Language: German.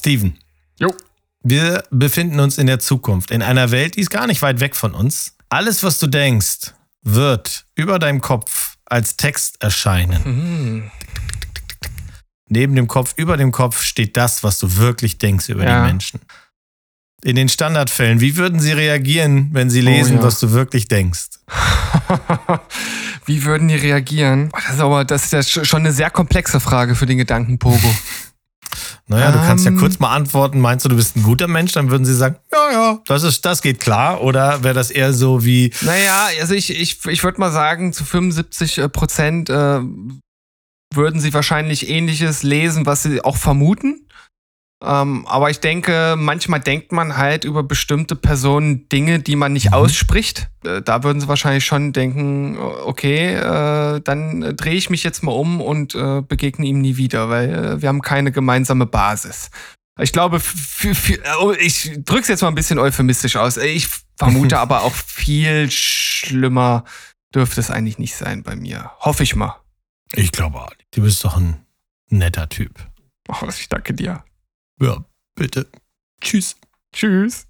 Steven. Jo. Wir befinden uns in der Zukunft, in einer Welt, die ist gar nicht weit weg von uns. Alles, was du denkst, wird über deinem Kopf als Text erscheinen. Mhm. Neben dem Kopf, über dem Kopf steht das, was du wirklich denkst über Ja. die Menschen. In den Standardfällen, wie würden sie reagieren, wenn sie lesen, ja. was du wirklich denkst? Wie würden die reagieren? Oh, Das ist aber das ist ja sch- schon eine sehr komplexe Frage für den Gedankenpogo. Naja, du kannst ja Ähm. kurz mal antworten, meinst du, du bist ein guter Mensch? Dann würden sie sagen, ja, ja, das, ist, das geht klar. Oder wäre das eher so wie, Naja, also ich, ich, ich würde mal sagen, zu 75 äh, Prozent äh, würden sie wahrscheinlich ähnliches lesen, was sie auch vermuten. Ähm, aber ich denke, manchmal denkt man halt über bestimmte Personen Dinge, die man nicht Mhm. ausspricht. Äh, da würden sie wahrscheinlich schon denken, okay, äh, dann äh, drehe ich mich jetzt mal um und äh, begegne ihm nie wieder, weil äh, wir haben keine gemeinsame Basis. Ich glaube, f- f- oh, ich drück's jetzt mal ein bisschen euphemistisch aus. Ich vermute aber auch viel schlimmer dürfte es eigentlich nicht sein bei mir. Hoffe ich mal. ich glaube, du bist doch ein netter Typ. Oh, ich danke dir. Ja, bitte. Tschüss. Tschüss.